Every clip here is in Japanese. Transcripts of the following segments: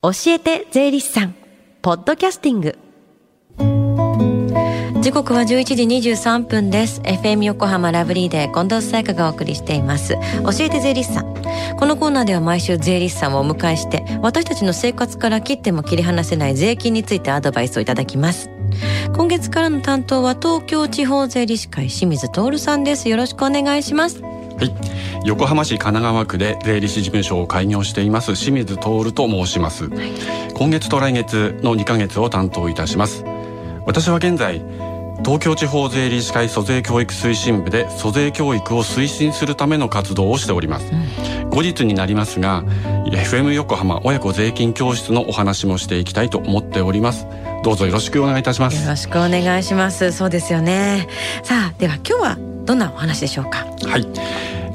教えて税理士さんポッドキャスティング。時刻は11時23分です。FM 横浜ラブリーで近藤沙耶香がお送りしています。教えて税理士さん。このコーナーでは毎週税理士さんをお迎えして私たちの生活から切っても切り離せない税金についてアドバイスをいただきます。今月からの担当は東京地方税理士会清水徹さんです。よろしくお願いします。はい横浜市神奈川区で税理士事務所を開業しています清水徹と申します、はい、今月と来月の2ヶ月を担当いたします。私は現在東京地方税理士会租税教育推進部で租税教育を推進するための活動をしております、うん、後日になりますが FM 横浜親子税金教室のお話もしていきたいと思っております。どうぞよろしくお願いいたします。よろしくお願いします。そうですよね。さあでは今日はどんなお話でしょうか？はい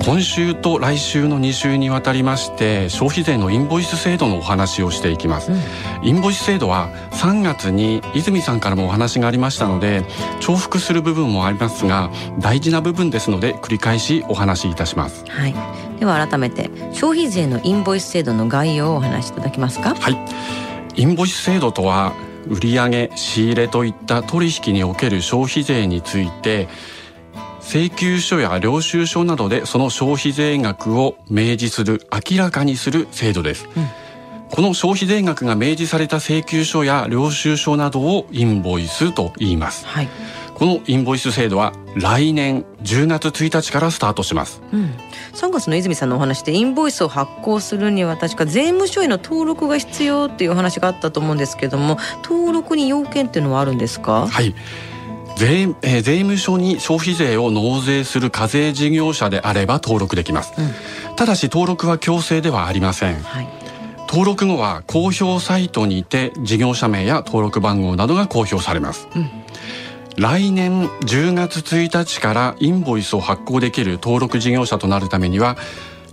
今週と来週の2週にわたりまして消費税のインボイス制度のお話をしていきます、うん、インボイス制度は3月に泉さんからもお話がありましたので重複する部分もありますが大事な部分ですので繰り返しお話しいたします。はい。では改めて消費税のインボイス制度の概要をお話しいただけますか？はい。インボイス制度とは売上仕入れといった取引における消費税について請求書や領収書などでその消費税額を明示する明らかにする制度です、うん、この消費税額が明示された請求書や領収書などをインボイスと言います、はい、このインボイス制度は来年10月1日からスタートします、うん、3月の泉さんのお話でインボイスを発行するには確か税務署への登録が必要っていう話があったと思うんですけども登録に要件っていうのはあるんですか？はい税,、えー、税務署に消費税を納税する課税事業者であれば登録できます、うん、ただし登録は強制ではありません、はい、登録後は公表サイトにて事業者名や登録番号などが公表されます、うん、来年10月1日からインボイスを発行できる登録事業者となるためには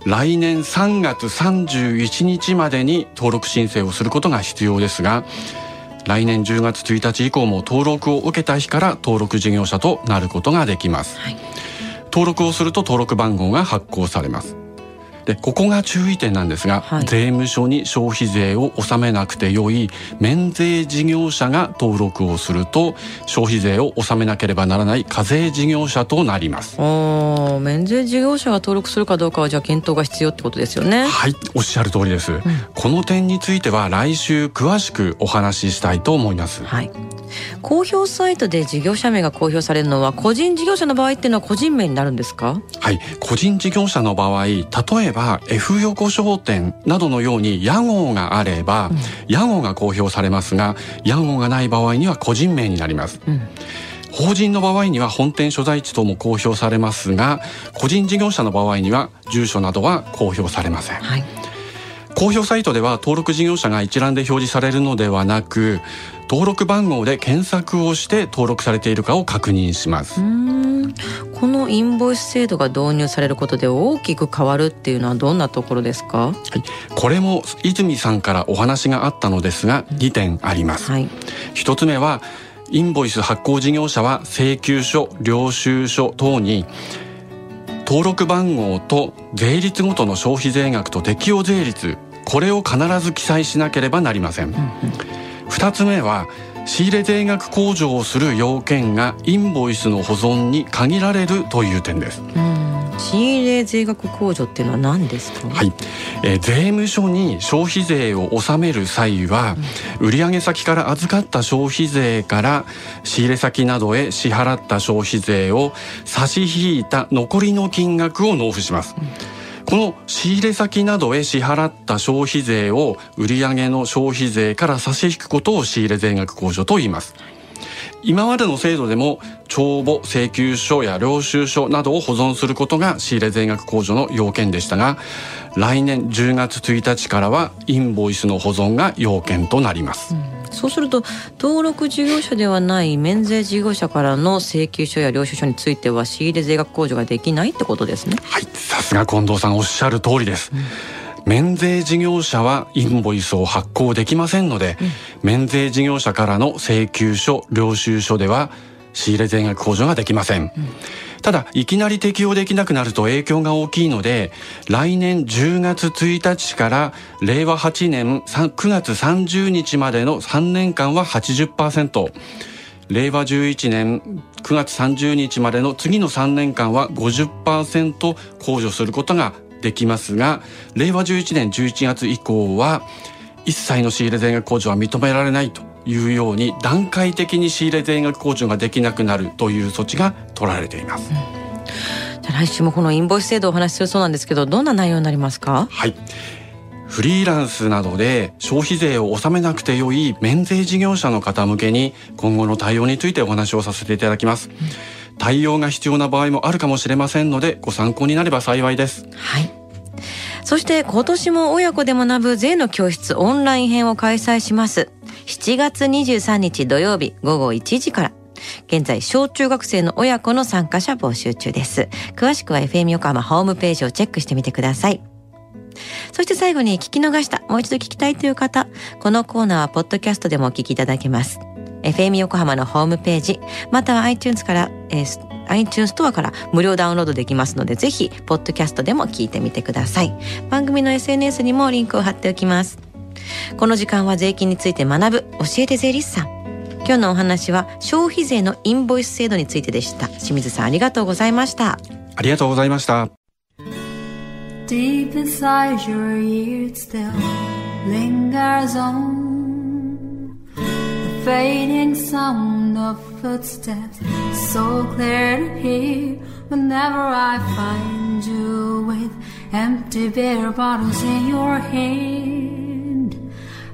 来年3月31日までに登録申請をすることが必要ですが来年10月1日以降も登録を受けた日から登録事業者となることができます、はい、登録をすると登録番号が発行されますでここが注意点なんですが、はい、税務署に消費税を納めなくてよい免税事業者が登録をすると消費税を納めなければならない課税事業者となります。あ免税事業者が登録するかどうかはじゃあ検討が必要ってことですよね。はいおっしゃる通りです、うん、この点については来週詳しくお話ししたいと思います。はい公表サイトで事業者名が公表されるのは個人事業者の場合っていうのは個人名になるんですか？はい。個人事業者の場合例えば F 横商店などのように屋号があれば、うん、屋号が公表されますが屋号がない場合には個人名になります、うん。法人の場合には本店所在地とも公表されますが個人事業者の場合には住所などは公表されません、はい、公表サイトでは登録事業者が一覧で表示されるのではなく登録番号で検索をして登録されているかを確認します。このインボイス制度が導入されることで大きく変わるっていうのはどんなところですか、はい、これも泉さんからお話があったのですが2点あります、はい、1つ目はインボイス発行事業者は請求書領収書等に登録番号と税率ごとの消費税額と適用税率これを必ず記載しなければなりません、うんうん、2つ目は仕入れ税額控除をする要件がインボイスの保存に限られるという点です、仕入れ税額控除っていうのは何ですか？はい、えー、税務署に消費税を納める際は、うん、売上先から預かった消費税から仕入れ先などへ支払った消費税を差し引いた残りの金額を納付します、うんこの仕入れ先などへ支払った消費税を売上の消費税から差し引くことを仕入れ税額控除と言います。今までの制度でも帳簿請求書や領収書などを保存することが仕入れ税額控除の要件でしたが来年10月1日からはインボイスの保存が要件となります。うん。そうすると登録事業者ではない免税事業者からの請求書や領収書については仕入れ税額控除ができないってことですね。はい。さすが近藤さんおっしゃる通りです、うん。免税事業者はインボイスを発行できませんので、うん、免税事業者からの請求書領収書では仕入れ税額控除ができません、うんただいきなり適用できなくなると影響が大きいので来年10月1日から令和8年9月30日までの3年間は80%令和11年9月30日までの次の3年間は50%控除することができますが令和11年11月以降は一切の仕入れ税額控除は認められないと。いうように段階的に仕入れ税額控除ができなくなるという措置が取られています。うん。じゃ来週もこのインボイス制度をお話しするそうなんですけどどんな内容になりますか？はい。フリーランスなどで消費税を納めなくてよい免税事業者の方向けに今後の対応についてお話をさせていただきます、うん、対応が必要な場合もあるかもしれませんのでご参考になれば幸いです。はい。そして今年も親子で学ぶ税の教室オンライン編を開催します7月23日土曜日午後1時から。現在、小中学生の親子の参加者募集中です。詳しくは FM 横浜ホームページをチェックしてみてください。そして最後に聞き逃した、もう一度聞きたいという方、このコーナーはポッドキャストでもお聞きいただけます。FM 横浜のホームページ、または iTunes から、えー、iTunes ストアから無料ダウンロードできますので、ぜひ、ポッドキャストでも聞いてみてください。番組の SNS にもリンクを貼っておきます。この時間は税金について学ぶ教えて税理士さん今日のお話は消費税のインボイス制度についてでした清水さんありがとうございましたありがとうございました Deep inside your ear still lingers on the fading sound of footsteps so clear to hear whenever I find you with empty beer bottles in your hand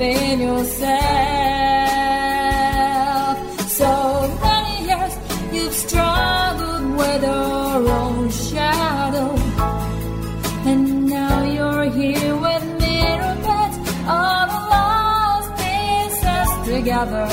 been yourself. So many years you've struggled with your own shadow. And now you're here with beds, all the lost pieces together.